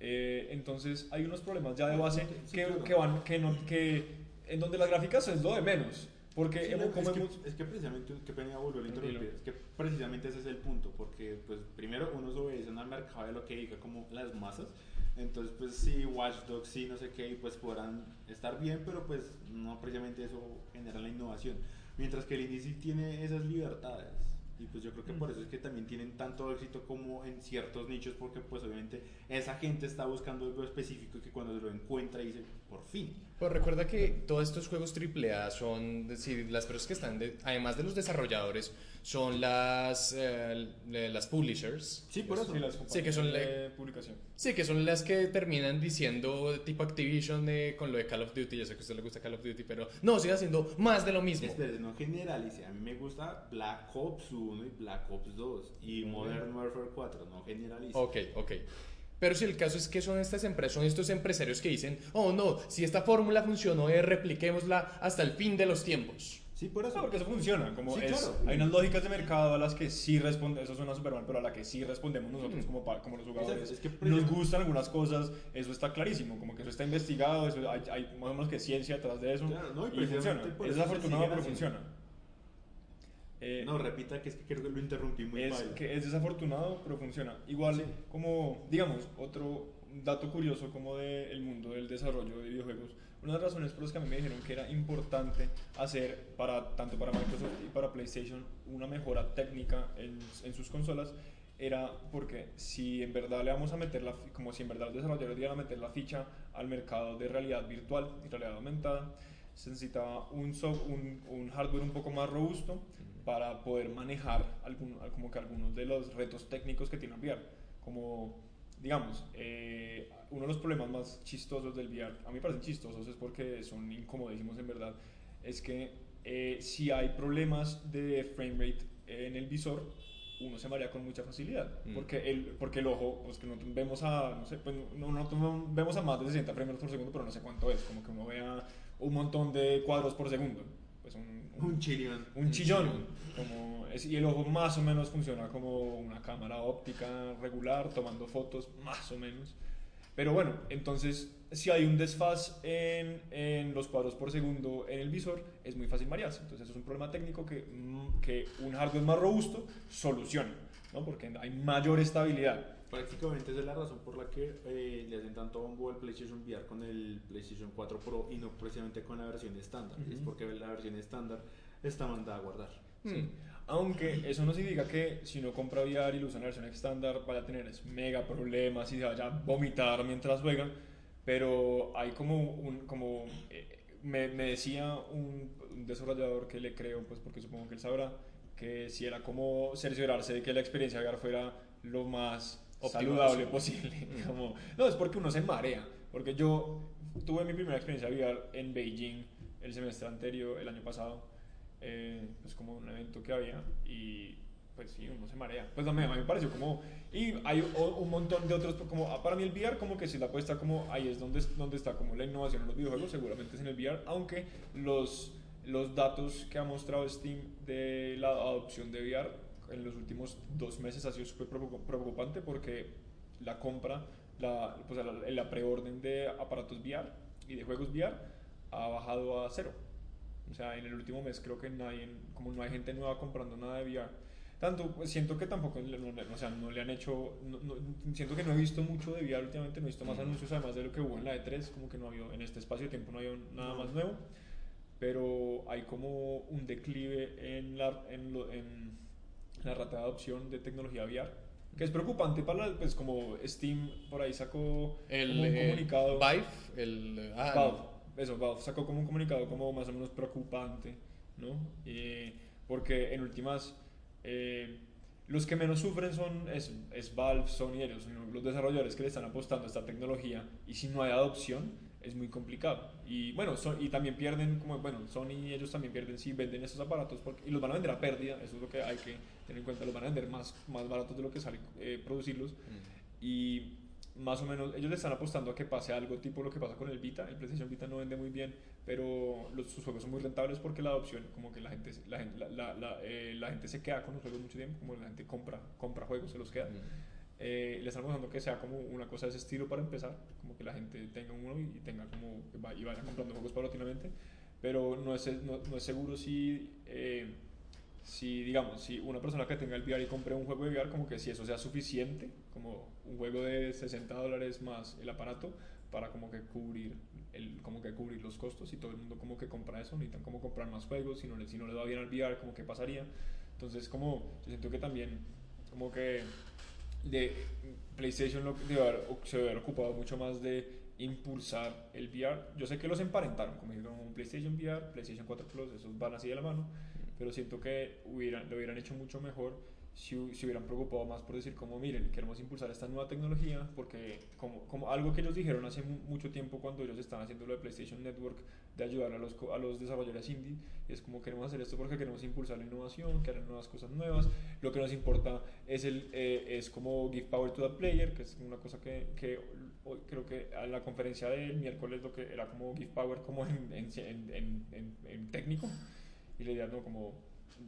S1: Eh, entonces hay unos problemas ya de base
S3: Sí,
S1: que,
S3: claro.
S1: que van, que no, que en donde las gráficas es lo de menos, porque
S3: Sí,
S1: hemos,
S3: no,
S1: como
S3: es, que,
S1: hemos-
S3: es que precisamente, qué pena volver a interrumpir, es que precisamente ese es el punto, porque pues primero uno se obedece al mercado de lo que diga como las masas, Entonces, pues sí, Watch Dogs sí, no sé qué, y pues podrán estar bien, pero pues no precisamente eso genera la innovación. Mientras que el indie sí tiene esas libertades. Y pues yo creo que por eso es que también tienen tanto éxito como en ciertos nichos, porque pues obviamente esa gente está buscando algo específico y que cuando lo encuentra dice, por fin.
S2: Pues recuerda que todos estos juegos AAA son, decir, las personas que están, de- además de los desarrolladores, son las, eh, las publishers.
S3: Sí, por eso.
S1: Sí, las
S2: Sí, que son
S1: de publicación.
S2: Sí, que son las que terminan diciendo, tipo Activision, eh, con lo de Call of Duty. Yo sé que a usted le gusta Call of Duty, pero no, sigue haciendo más de lo mismo.
S3: Espérate, no generalice. A mí me gusta Black Ops 1 y Black Ops 2 y Modern Warfare 4. No generalice.
S2: Ok, ok. Pero si el caso es que son estas empresas, son estos empresarios que dicen, oh no, si esta fórmula funcionó, eh, repliquémosla hasta el fin de los tiempos.
S3: Sí, por eso.
S1: No, porque eso funciona. Como
S3: Sí,
S1: es,
S3: claro.
S1: Hay unas lógicas de mercado a las que sí responde, eso suena súper mal, pero a la que sí respondemos nosotros
S2: Mm.
S1: como, como los jugadores.
S3: Es que
S1: Nos gustan algunas cosas, eso está clarísimo, como que eso está investigado, eso, hay, hay más o menos que ciencia detrás de eso.
S3: Claro, no, y
S1: y funciona. Es desafortunado, pero
S3: haciendo.
S1: funciona. Eh,
S3: No, repita que es que creo que lo interrumpí muy
S1: es,
S3: paila.
S1: que es desafortunado, pero funciona. Igual,
S3: Sí.
S1: como, digamos, otro dato curioso como del mundo del desarrollo de videojuegos, una de las razones por las que a mí me dijeron que era importante hacer, para, tanto para Microsoft y para PlayStation, una mejora técnica en, en sus consolas, era porque si en verdad le vamos a meter la, como si en verdad los desarrolladores iban a meter la ficha al mercado de realidad virtual y realidad aumentada, se necesitaba un, soft- un, un hardware un poco más robusto para poder manejar algún, como que algunos de los retos técnicos que tiene el VR. Como, digamos, eh, uno de los problemas más chistosos del VR, a mí me parecen chistosos, es porque son incomodísimos en verdad, es que eh, si hay problemas de frame rate en el visor, uno se marea con mucha facilidad.
S2: Mm.
S1: Porque, el, porque el ojo, pues que nosotros vemos a, no sé, pues no, no- no vemos a más de 60 frames por segundo, pero no sé cuánto es, como que uno vea un montón de cuadros por segundo. Pues un,
S3: Un chillón.
S1: un chillón. Como es- y el ojo más o menos funciona como una cámara óptica regular, tomando fotos, más o menos. Pero bueno, entonces, si hay un desfaz en, en los cuadros por segundo en el visor, es muy fácil marearse. Entonces, eso es un problema técnico que, mm, que un hardware más robusto soluciona, ¿no? Porque hay mayor estabilidad.
S3: Prácticamente esa es la razón por la que eh, le hacen tanto bombo al PlayStation VR con el PlayStation 4 Pro y no precisamente con la versión estándar. Es
S1: Ujú.
S3: porque la versión estándar está mandada a guardar.
S1: Sí. Aunque eso no significa que si no compra VR y lo usa en la versión estándar vaya a tener es mega problemas y se vaya a vomitar mientras juega. Pero hay como un. Como, eh, me, me decía un, un desarrollador que le creo, pues porque supongo que él sabrá, que si era como cerciorarse de que la experiencia de VR fuera lo más Saludable
S2: posible.
S1: posible. [laughs] [laughs] Como, no, es porque uno se marea. Porque yo tuve mi primera experiencia VR en Beijing el semestre anterior, el año pasado eh, pues como un evento que había y pues sí, uno se marea. Pues a mí, a mí me pareció como... Y hay un montón de otros, como ah, para mí el VR como que si la apuesta como ahí es donde, donde está como la innovación en los videojuegos, seguramente es en el VR, aunque los, los datos que ha mostrado Steam de la adopción de VR en los últimos dos meses ha sido súper preocup- preocupante porque la compra, la, pues la, la preorden de aparatos VR y de juegos VR ha bajado a cero. O sea, en el último mes creo que nadie, como no hay gente nueva comprando nada de VR. Tanto, pues siento que tampoco, no, o sea, no le han hecho, no- no- siento que no he visto mucho de VR últimamente, no he visto más anuncios además de lo que hubo en la E3, como que no había, en este espacio de tiempo no había nada más nuevo, pero hay como un declive en la, en, lo- en la rata de adopción de tecnología VR, que es preocupante para, la- pues como Steam por ahí sacó
S2: El
S1: como un
S2: eh,
S1: comunicado.
S2: Vive, el... Ah,
S1: Valve,
S2: no.
S1: eso, Valve sacó como un comunicado como más o menos preocupante, ¿no? Eh, porque en últimas, eh, los que menos sufren son es, es Valve, Sony, ellos, los desarrolladores que le están apostando a esta tecnología y si no hay adopción es muy complicado. Y bueno, son- y también pierden, como bueno, Sony y ellos también pierden si venden esos aparatos porque, y los van a vender a pérdida, eso es lo que hay que tener en cuenta, los van a vender más, más baratos de lo que sale eh, producirlos
S2: Mm.
S1: y más o menos ellos le están apostando a que pase algo tipo lo que pasa con el Vita. El PlayStation Vita no vende muy bien, pero los, sus juegos son muy rentables porque la adopción, como que la gente, la, gente- la, la, la, eh, la gente se queda con los juegos mucho tiempo, como la gente compra, compra juegos, se los queda.
S2: Mm.
S1: Eh, le están apostando que sea como una cosa de ese estilo para empezar, como que la gente tenga uno y tenga como y vaya comprando juegos paulatinamente, pero no es, no, no es seguro si, eh, si, digamos, si una persona que tenga el VR y compre un juego de VR, como que si eso sea suficiente, como un juego de 60 dólares más el aparato, para como que cubrir el, como que cubrir los costos y todo el mundo como que compra eso, necesitan como comprar más juegos, si no, si no les va bien al VR, como que pasaría. Entonces, como, yo siento que también, como que de PlayStation lo, haber- se debe haber ocupado mucho más de impulsar el VR. Yo sé que los emparentaron, como dijeron, PlayStation VR, PlayStation 4 Plus, esos van así de la mano, pero siento que hubieran, lo hubieran hecho mucho mejor si, si hubieran preocupado más por decir como, miren, queremos impulsar esta nueva tecnología, porque como, como algo que ellos dijeron hace mu- mucho tiempo cuando ellos estaban haciendo lo de PlayStation Network, de ayudar a los, a los desarrolladores indie, es como queremos hacer esto porque queremos impulsar la innovación, crear nuevas cosas nuevas, lo que nos importa es, el, eh, es como give power to the player, que es una cosa que, que hoy creo que a la conferencia del miércoles lo que era como give power como en, en- en- en técnico, y la idea no como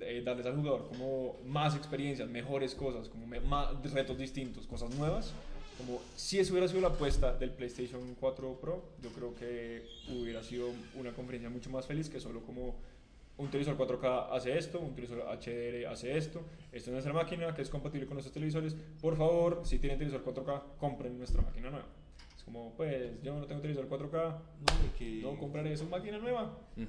S1: eh, darles al jugador como más experiencias, mejores cosas, como me- más retos distintos, cosas nuevas. Como si eso hubiera sido la apuesta del PlayStation 4 Pro, yo creo que hubiera sido una conferencia mucho más feliz que solo como un televisor 4K hace esto, un televisor HDR hace esto, esto es nuestra máquina que es compatible con nuestros televisores. Por favor, si tienen televisor 4K, compren nuestra máquina nueva. Es como, pues yo no tengo televisor 4K,
S3: No, que...
S1: no compraré su máquina nueva.
S2: Mm.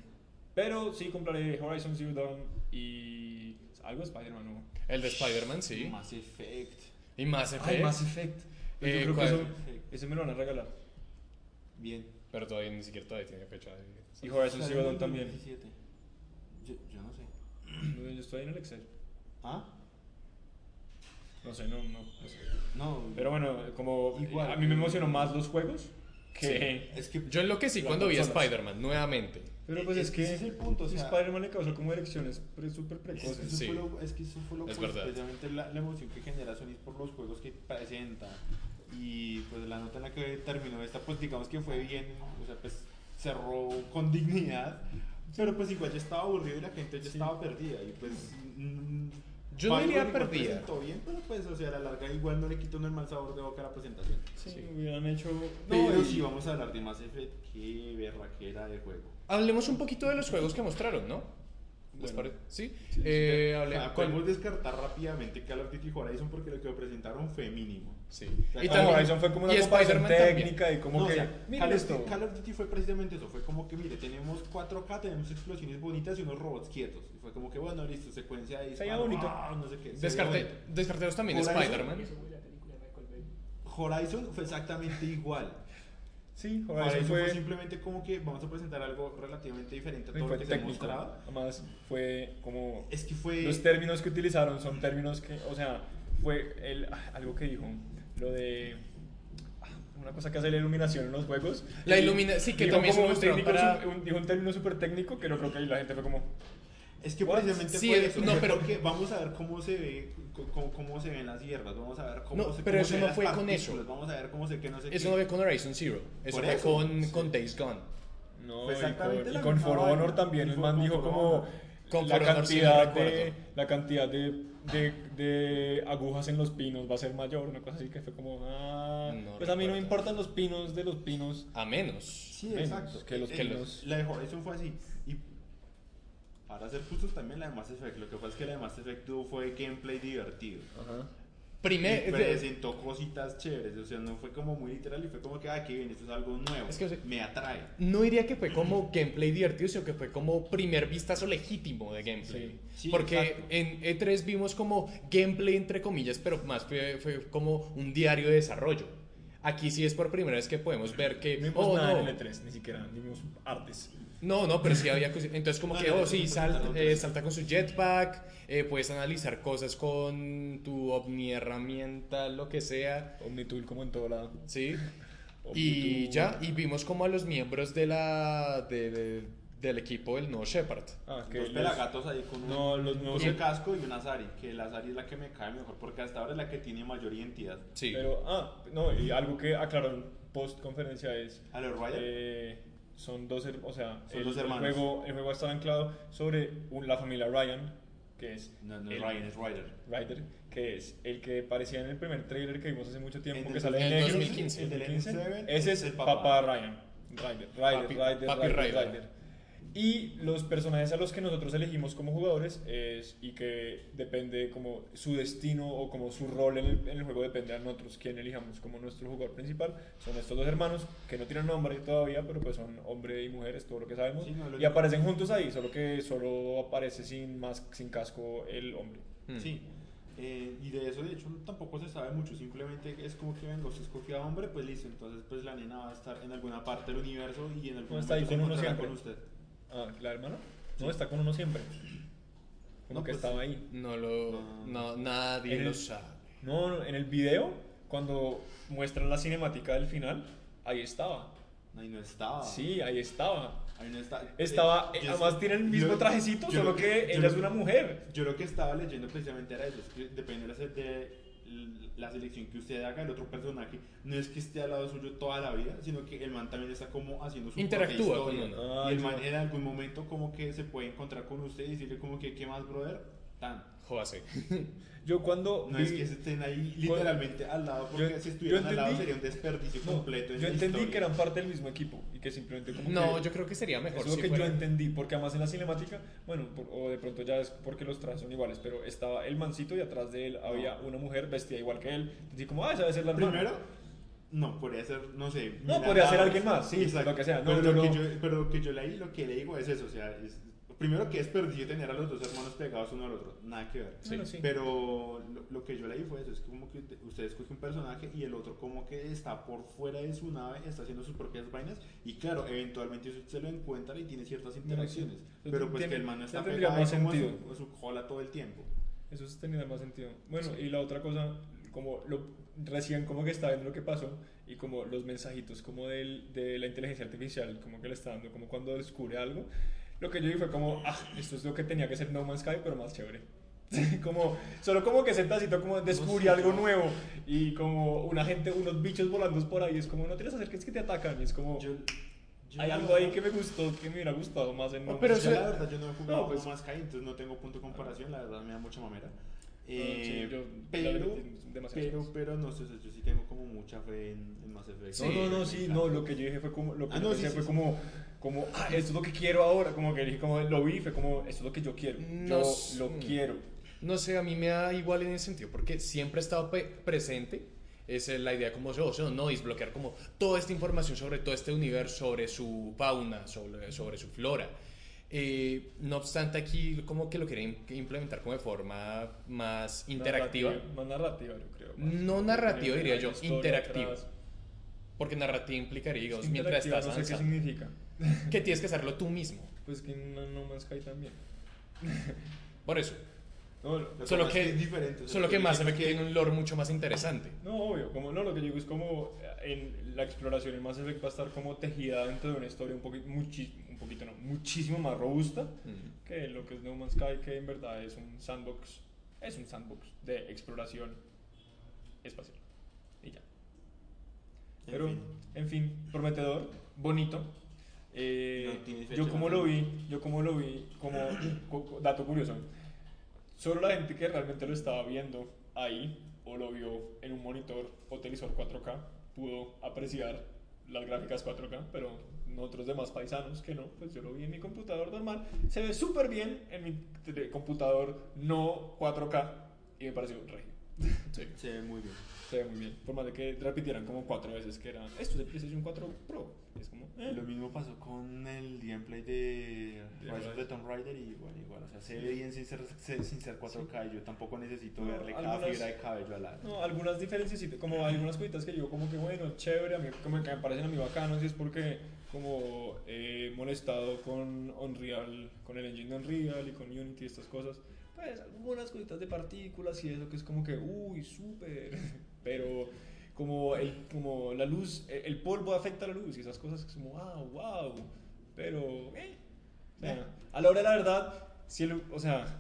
S1: Pero sí compraré Horizon Zero Dawn y algo de Spider-Man nuevo.
S2: El de Spider-Man, sí.
S3: Mass Effect.
S2: Y Mass Effect.
S1: Ay, Mass Effect. Pero
S2: Eh,
S1: yo creo que eso, ese me lo van a regalar.
S3: Bien.
S2: Pero todavía ni siquiera todavía tiene fecha de...
S1: Y Horizon Zero Dawn también.
S3: 2017. Yo, yo no sé.
S1: No, Yo estoy en el Excel.
S3: ¿Ah?
S1: No sé, no, no, no sé.
S3: No.
S1: Pero bueno, como
S3: Igual.
S1: a mí me emocionó más los juegos que...
S3: Es que...
S2: Yo enloquecí cuando vi a. Spider-Man nuevamente.
S1: Pero pues
S3: Eh,
S1: es que
S3: ese es el punto, o sea-
S1: Spider-Man le causó como elecciones pre- súper
S3: Es que,
S1: precoces.
S3: eso
S2: Sí.
S3: fue lo, es que eso fue lo
S2: Es
S3: pues, la, la emoción que genera Sony por los juegos que presenta y pues la nota en la que terminó esta pues digamos que fue bien o sea pues cerró con dignidad pero pues igual ya estaba aburrido y la gente ya
S1: Sí.
S3: estaba perdida y pues mm,
S2: Yo no
S3: Bioware
S2: diría perdida.
S3: presentó bien pero pues o sea a la larga igual no le quitó el mal sabor de boca a la presentación
S1: Sí,
S2: Sí.
S1: hubieran hecho...
S3: pero
S1: y-
S3: si vamos a hablar de Mass Effect qué berraquera de juego
S2: Hablemos un poquito de los juegos que mostraron, ¿no? ¿Les
S1: Bueno.
S2: parece? Sí.
S1: Sí, sí.
S2: Eh, ¿cuál-
S3: podemos descartar rápidamente Call of Duty Horizon porque lo que presentaron fue mínimo
S2: Sí.
S3: sea,
S2: Y también-
S1: Horizon fue como una
S2: y
S1: comparación
S2: también.
S1: técnica y como
S3: No,
S1: que...
S3: o sea, Call,
S1: esto.
S3: of, Call of Duty fue precisamente eso, fue como que mire, tenemos 4K, tenemos explosiones bonitas y unos robots quietos. Y fue como que bueno, listo, secuencia de
S1: Se
S3: disparo,
S1: bonito.
S3: ¡ah! no sé qué. se veía
S2: Descarte,
S3: bonito.
S2: descartemos también. Spider-Man.
S3: Horizon fue exactamente igual.
S1: Sí,
S3: Horizon
S1: Horizon
S3: fue...
S1: fue...
S3: simplemente como que vamos a presentar algo relativamente diferente a todo lo que se ha
S1: técnico.
S3: mostrado.
S1: Además, fue como.
S3: Es que fue...
S1: Los términos que utilizaron son términos que. O sea, fue el, ah, algo que dijo. Lo de. ah, Una cosa que hace la iluminación en los juegos.
S2: La
S1: Y
S2: ilumina- sí, que
S1: dijo
S2: también
S1: como
S2: se
S1: un técnico
S2: para-
S1: un- dijo un término súper técnico que yo creo que ahí la gente fue como.
S3: Es que
S1: What?
S3: precisamente
S2: Sí,
S3: fue
S2: es-
S3: eso.
S2: no, pero-
S3: porque vamos a ver cómo se ve, cómo, cómo se ven las hierbas, vamos a ver cómo
S2: No,
S3: se
S2: pero
S3: cómo
S2: eso
S3: se
S2: no fue con eso.
S3: Vamos a ver cómo se que no sé
S2: Eso
S3: qué.
S2: no ve con Horizon Zero. Eso
S3: Por
S2: fue
S3: eso,
S2: con,
S3: sí.
S2: con Days Gone.
S1: No,
S3: Fue
S1: y
S3: exactamente
S1: con, y For
S3: vaina.
S1: Honor también. El
S3: fue
S1: man dijo como.
S2: Con
S1: la cantidad, de, la cantidad de, de, de agujas en los pinos va a ser mayor, una cosa así que fue como, ah,
S2: No
S1: pues a mí no me importan los pinos de los pinos.
S2: A menos.
S3: Sí,
S1: menos
S3: exacto.
S1: que los
S3: Eh,
S1: pinos.
S3: La de Horizon fue así. Para ser justos también la de Mass Effect. Lo que pasa es que la de Mass Effect tuvo fue gameplay divertido.
S1: Ajá.
S2: Primer,
S3: y presentó cositas chéveres. O sea, no fue como muy literal y fue como que, ah, qué bien, esto es algo nuevo.
S2: Es que, o sea,
S3: me atrae.
S2: no diría que fue como gameplay divertido, sino que fue como primer vistazo legítimo de gameplay.
S1: Sí.
S3: Sí,
S2: Porque
S3: exacto.
S2: en E3 vimos como gameplay entre comillas, pero más fue, fue como un diario de desarrollo. Aquí sí es por primera vez que podemos ver que...
S1: No vimos
S2: oh,
S1: nada
S2: no,
S1: en el E3, ni siquiera, ni vimos artes.
S2: No, no, pero sí había. Entonces, como
S3: No,
S2: que,
S3: no,
S2: oh,
S3: no,
S2: sí,
S3: no,
S2: sal-
S3: no, no, no,
S2: eh,
S3: no.
S2: salta con su jetpack, eh, puedes analizar cosas con tu ovni herramienta, lo que sea,
S1: Omnitool como en todo lado.
S2: ¿sí? [laughs] Y ya, y vimos como a los miembros de la, de- de- del equipo del nuevo Shepard.
S1: Ah, que
S3: Dos
S1: los-
S3: pelagatos ahí con un,
S1: No, los
S3: con
S1: nuevos-
S3: un casco y una Sari. Que la Sari es la que me cae mejor porque hasta ahora es la que tiene mayor identidad.
S2: Sí.
S1: Pero, ah, no, y algo que aclararon post conferencia es.
S3: ¿A los
S1: eh, son dos, her- o sea,
S3: Son
S1: el,
S3: dos
S1: el
S3: hermanos.
S1: juego, el juego está anclado sobre un- la familia Ryan, que es
S3: No, no
S1: el-
S3: Ryan, es Ryder.
S1: Ryder, que es el que parecía en el primer trailer que vimos hace mucho tiempo, que
S3: el
S1: sale en.
S2: 2015.
S3: El del
S1: 2015.
S3: N7
S1: Ese es
S3: el
S1: papá,
S3: papá.
S1: Ryan. Ryder, Ryder, Ryder, Ryder. Y los personajes a los que nosotros elegimos como jugadores es, y que depende como su destino o como su rol en el, en el juego depende a nosotros quién elijamos como nuestro jugador principal. Son estos dos hermanos que no tienen nombre todavía, pero pues son hombre y mujer, es todo lo que sabemos.
S3: Sí, no, lo
S1: y aparecen juntos ahí, solo que solo aparece sin, más, sin casco el hombre.
S2: Hmm.
S3: Sí. Eh, y de eso, de hecho, tampoco se sabe mucho. Simplemente es como que vengo, si escogía hombre, pues listo. Entonces, pues la nena va a estar en alguna parte del universo y en algún
S1: No, está ahí
S3: momento se
S1: uno
S3: encontrará
S1: siempre.
S3: con usted.
S1: Ah, ¿la hermana? No, está con uno siempre. Como
S3: No,
S1: que
S3: pues,
S1: estaba ahí.
S2: No lo.
S3: No.
S2: No, nadie
S1: En
S2: lo
S1: el-
S2: sabe.
S1: No, no, en el video, cuando muestran la cinemática del final, ahí estaba.
S3: Ahí no estaba.
S1: Sí, ahí estaba.
S3: Ahí no está.
S1: Estaba,
S3: Eh,
S1: eh, además tiene el mismo
S3: yo-
S1: trajecito,
S3: yo
S1: solo
S3: lo
S1: que,
S3: yo
S1: ella es una mujer.
S3: Yo lo que estaba leyendo precisamente era eso, es que depende de la, de la selección que usted haga, el otro personaje no es que esté al lado suyo toda la vida, sino que el man también está como haciendo su
S2: Interactúa
S3: propia
S2: con
S3: historia.
S1: Ah,
S3: y el
S1: yo-
S3: man en algún momento como que se puede encontrar con usted y decirle como que, ¿qué más, brother? Tan.
S2: Jódase. [laughs]
S1: Yo cuando
S3: No
S1: vi-
S3: es que estén ahí literalmente al lado, porque
S1: Yo-
S3: si estuvieran
S1: yo
S3: al lado
S1: entendí-
S3: sería un desperdicio
S1: no,
S3: completo en
S1: yo entendí
S3: historia.
S1: que eran parte del mismo equipo y que simplemente como
S2: No,
S1: que-
S2: yo creo que sería mejor
S1: es lo
S2: si
S1: que
S2: fuera-
S1: yo entendí, porque además en la cinemática, bueno, por- o de pronto ya es porque los trajes son iguales, pero estaba el mancito y atrás de él había una mujer vestida igual que él. Así como, ah, esa debe ser la hermana.
S3: Primero, no, podría ser, no sé.
S1: No, podría ser alguien más, sí,
S3: exacto.
S1: lo que sea, no,
S3: pero, lo que
S1: no-
S3: yo, pero lo que yo leí, lo que le digo es eso, o sea, es, primero que es perdido tener a los dos hermanos pegados uno al otro, nada que ver.
S1: Bueno, sí.
S3: Pero lo, lo que yo leí fue eso, es como que te- usted escoge un personaje y el otro como que está por fuera de su nave, está haciendo sus propias vainas y claro, eventualmente usted se lo encuentra y tiene ciertas interacciones.
S1: sí.
S3: Pero pues
S1: Tiene-
S3: que el man no está
S1: tendría
S3: pegado
S1: más
S3: como a
S1: sentido.
S3: su, a su jola todo el tiempo.
S1: Eso sí tenía más sentido. Bueno, y la otra cosa, como lo, recién como que estaba viendo lo que pasó y como los mensajitos como del, de la inteligencia artificial, como que le está dando, como cuando descubre algo, lo que yo vi fue como, ah, esto es lo que tenía que ser No Man's Sky, pero más chévere. [laughs] como, solo como que ese tacito como descubrí algo nuevo y como una gente, unos bichos volando por ahí, es como, no tienes que hacer que es que te atacan, y es como,
S3: Yo- yo
S1: hay algo ahí que me gustó, que me hubiera gustado más en No
S2: pero
S1: Man's Sky.
S3: la verdad yo no he jugado
S1: No, pues-
S3: No Man's Sky, entonces no tengo punto de comparación, la verdad me da mucha mamera. Eh,
S1: sí, yo- la
S3: pero, pero, pero no sé, yo sí tengo como mucha fe en, en Mass Effect.
S2: Sí,
S1: no, no, no, sí, no, lo que yo dije fue como, lo que
S3: Ah,
S1: yo
S3: no, sí,
S1: fue
S3: sí,
S1: como, como, ah, esto es lo que quiero ahora, como que dije, como lo vi, fue como, esto es lo que yo quiero,
S2: No
S1: yo lo
S2: mm.
S1: quiero.
S2: No sé, a mí me da igual en ese sentido, porque siempre he estado pe- presente. Es la idea como yo, yo no desbloquear como toda esta información sobre todo este universo, sobre su fauna, sobre, sobre su flora. Eh, no obstante, aquí como que lo quieren implementar como de forma más interactiva.
S1: Narrativa, Más narrativa, yo creo. más.
S2: No narrativa,
S1: que
S2: diría yo, interactiva. Porque narrativa implicaría, digamos,
S1: que
S2: mientras estás
S1: no sé qué significa. [laughs]
S2: que tienes que hacerlo tú mismo.
S1: Pues que no, no Man's Sky también.
S2: Por eso.
S1: No,
S3: que
S2: Solo que,
S3: es que diferente,
S2: solo que
S3: siento
S2: Effect
S3: que-
S2: tiene un lore mucho más interesante.
S1: no, obvio, como, no, lo que digo es como eh, en la exploración en Mass Effect va a estar como tejida dentro de una historia un poquito, un poquito no, muchísimo más robusta
S2: Mm.
S1: que lo que es No Man's Sky, que en verdad es un sandbox, es un sandbox de exploración espacial. Y ya.
S3: En
S1: Pero,
S3: fin.
S1: en fin, prometedor, bonito. Eh,
S3: No
S1: yo como lo vi, yo como lo vi, como [clears throat] dato curioso, solo la gente que realmente lo estaba viendo ahí o lo vio en un monitor o televisor 4K pudo apreciar las gráficas 4K, pero nosotros demás paisanos que no, pues yo lo vi en mi computador normal, se ve súper bien en mi computador no 4K y me pareció rey.
S2: Sí.
S3: Se ve muy bien.
S1: Se ve muy bien. Por más de que repitieran como cuatro veces que era esto es el PlayStation 4 Pro. Es como, eh.
S3: Lo mismo pasó con el gameplay de
S1: De
S3: Rise of the Tomb Raider y igual, igual. O sea, se ve bien sin ser, se- sin ser 4K. Yo tampoco necesito
S1: No,
S3: verle cada
S1: algunas-
S3: fibra de cabello al lado.
S1: No, algunas diferencias, sí, como algunas cositas que yo como que bueno, chévere, a mí como que me parecen a mí bacanos y es porque como he molestado con Unreal, con el engine de Unreal y con Unity y estas cosas, pues algunas cositas de partículas y eso que es como que, uy, súper, pero como, el, como la luz, el, el polvo afecta a la luz y esas cosas que es como, wow, wow, pero, eh, o sea, a la hora de la verdad, si el- o sea,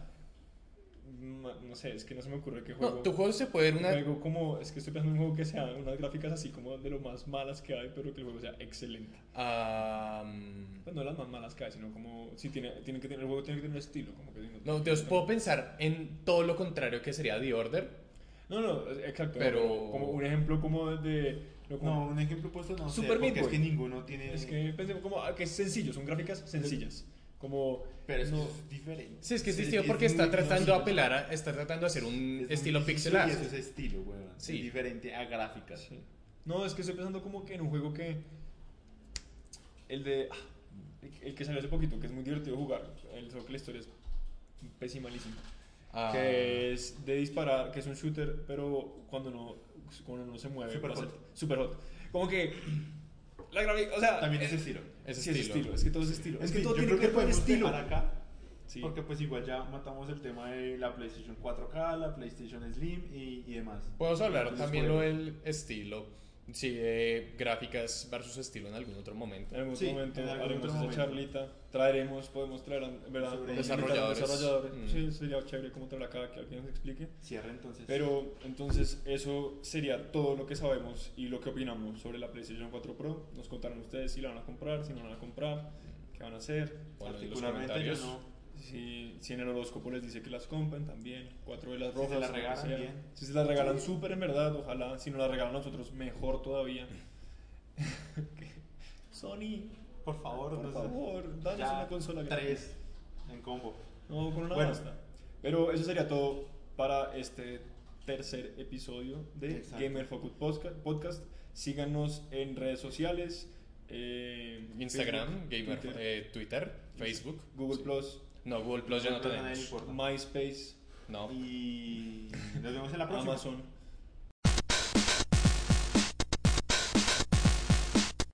S1: no sé, es que no se me ocurre qué juego.
S2: No, tu juego se puede ver una...
S1: Juego como, es que estoy pensando en un juego que sea unas gráficas así como de lo más malas que hay, pero que el juego sea excelente.
S2: Am,
S1: Pues no las más malas que hay, sino como, si tiene, tiene que tener, el juego tiene que tener un estilo, como que
S2: no, te os puedo pensar en todo lo contrario que sería The Order.
S1: No, no, exacto.
S2: Pero-
S1: Como un ejemplo como de... no, como-
S3: No, un ejemplo puesto no
S1: Super
S3: sé,
S1: Meat
S3: es que ninguno tiene...
S1: Es que pensemos como ah, que es sencillo, son gráficas sencillas. Como,
S3: Pero eso
S1: no-
S3: es diferente.
S2: Sí, es que es
S3: Sí,
S2: distinto porque
S3: muy-
S2: está tratando
S3: sí,
S2: de
S3: es-
S2: apelar a, está tratando de hacer un
S3: es
S2: estilo
S3: difícil
S2: pixel art.
S3: Y eso es estilo, weón.
S2: Sí.
S3: Es diferente a gráficas.
S1: Sí. No, es que estoy pensando como que en un juego que. El de. ah, El que salió hace poquito, que es muy divertido jugar. El solo que la historia es pésimalísima.
S2: Ah,
S1: Que es de disparar, que es un shooter, pero cuando no, cuando no se mueve.
S3: Super hot.
S1: Super hot. Como que. La. O sea.
S3: También
S1: es
S3: ese estilo.
S2: Ese
S1: sí, es
S2: estilo.
S1: estilo. Es que todo es estilo. Es que todo tiene que ver con estilo.
S3: acá.
S1: Sí.
S3: Porque pues igual ya matamos el tema de la PlayStation 4K, la PlayStation Slim y, y demás.
S2: Podemos hablar
S3: Entonces,
S2: también
S3: bueno,
S2: lo del estilo. Sí, de gráficas versus estilo en algún otro momento.
S1: En algún
S3: Sí,
S1: momento
S3: en algún
S1: haremos
S3: otro
S1: esa
S3: momento.
S1: charlita. Traeremos, podemos traer, ¿verdad?
S2: Desarrolladores.
S1: desarrolladores.
S2: Mm.
S1: Sí, sería chévere como traer acá que alguien nos explique.
S3: Cierra entonces.
S1: Pero entonces eso sería todo lo que sabemos y lo que opinamos sobre la PlayStation 4 Pro. Nos contarán ustedes si la van a comprar, si no la van a comprar, qué van a hacer.
S2: Bueno, en los
S3: Particularmente
S2: comentarios.
S3: yo no.
S1: Si, si en el horóscopo les dice que las compren también, cuatro velas
S3: Si
S1: rojas.
S3: se las regalan,
S1: sea.
S3: bien.
S1: Si se las regalan súper en verdad, ojalá. Si no las regalan a nosotros, mejor todavía. [laughs] Sony,
S3: Por favor,
S1: por
S3: no
S1: favor, danos una consola grande.
S3: Tres en combo.
S1: No, con una
S3: Bueno.
S1: basta. Pero eso sería todo para este tercer episodio de
S3: Exacto.
S1: Gamer Focus Podcast. Síganos en redes sociales. eh,
S2: Instagram,
S1: Facebook,
S2: Gamer,
S1: Twitter,
S2: eh, Twitter, Facebook.
S1: Google
S2: Sí.
S1: Plus,
S2: No, Google Plus ya no tenemos.
S1: MySpace,
S2: No.
S3: Y nos vemos en la próxima.
S1: Amazon.